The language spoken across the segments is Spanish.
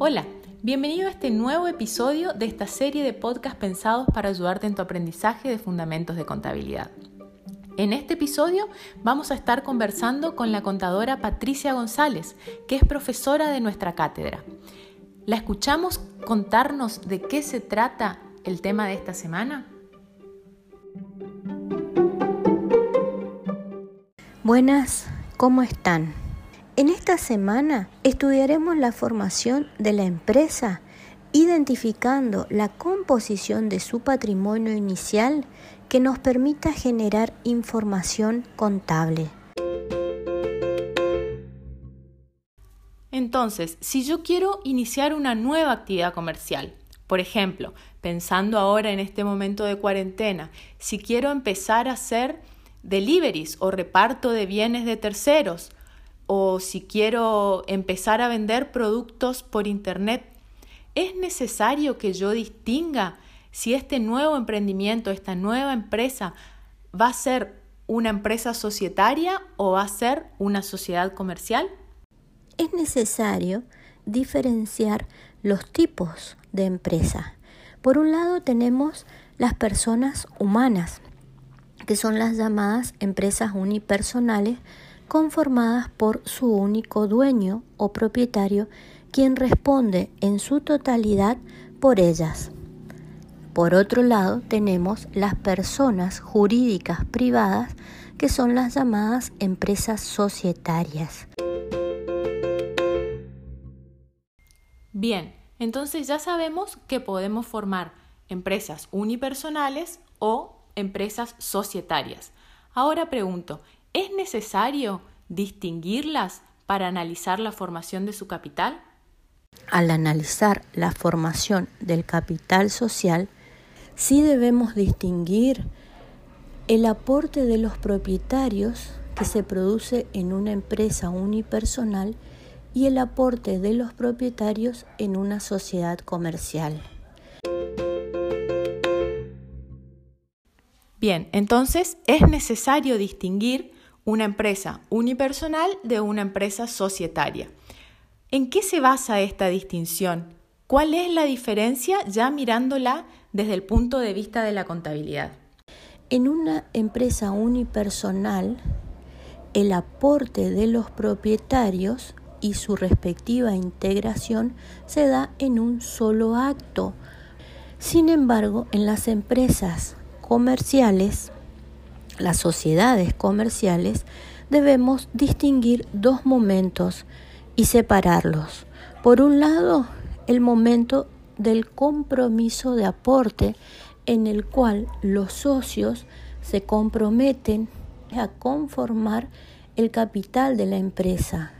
Hola, bienvenido a este nuevo episodio de esta serie de podcasts pensados para ayudarte en tu aprendizaje de fundamentos de contabilidad. En este episodio vamos a estar conversando con la contadora Patricia González, que es profesora de nuestra cátedra. ¿La escuchamos contarnos de qué se trata el tema de esta semana? Buenas, ¿cómo están? En esta semana estudiaremos la formación de la empresa, identificando la composición de su patrimonio inicial que nos permita generar información contable. Entonces, si yo quiero iniciar una nueva actividad comercial, por ejemplo, pensando ahora en este momento de cuarentena, si quiero empezar a hacer deliveries o reparto de bienes de terceros, o si quiero empezar a vender productos por Internet, es necesario que yo distinga si este nuevo emprendimiento, esta nueva empresa, va a ser una empresa societaria o va a ser una sociedad comercial? Es necesario diferenciar los tipos de empresa. Por un lado tenemos las personas humanas, que son las llamadas empresas unipersonales, conformadas por su único dueño o propietario, quien responde en su totalidad por ellas. Por otro lado, tenemos las personas jurídicas privadas, que son las llamadas empresas societarias. Bien, entonces ya sabemos que podemos formar empresas unipersonales o empresas societarias. Ahora pregunto, ¿Es necesario distinguirlas para analizar la formación de su capital? Al analizar la formación del capital social, sí debemos distinguir el aporte de los propietarios que se produce en una empresa unipersonal y el aporte de los propietarios en una sociedad comercial. Bien, entonces es necesario distinguir una empresa unipersonal de una empresa societaria. ¿En qué se basa esta distinción? ¿Cuál es la diferencia ya mirándola desde el punto de vista de la contabilidad? En una empresa unipersonal, el aporte de los propietarios y su respectiva integración se da en un solo acto. Sin embargo, en las empresas comerciales, las sociedades comerciales, debemos distinguir dos momentos y separarlos. Por un lado, el momento del compromiso de aporte en el cual los socios se comprometen a conformar el capital de la empresa.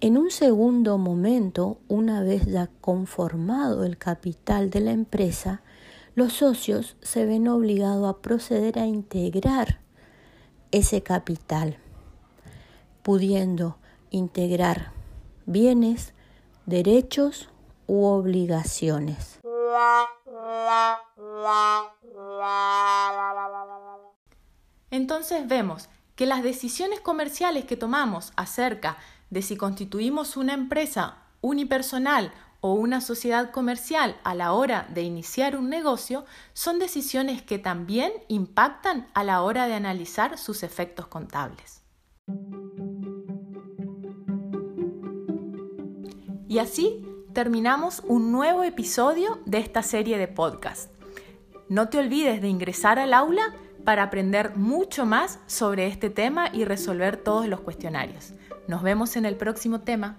En un segundo momento, una vez ya conformado el capital de la empresa, los socios se ven obligados a proceder a integrar ese capital, pudiendo integrar bienes, derechos u obligaciones. Entonces vemos que las decisiones comerciales que tomamos acerca de si constituimos una empresa unipersonal o una sociedad comercial a la hora de iniciar un negocio son decisiones que también impactan a la hora de analizar sus efectos contables. Y así terminamos un nuevo episodio de esta serie de podcast. No te olvides de ingresar al aula para aprender mucho más sobre este tema y resolver todos los cuestionarios. Nos vemos en el próximo tema.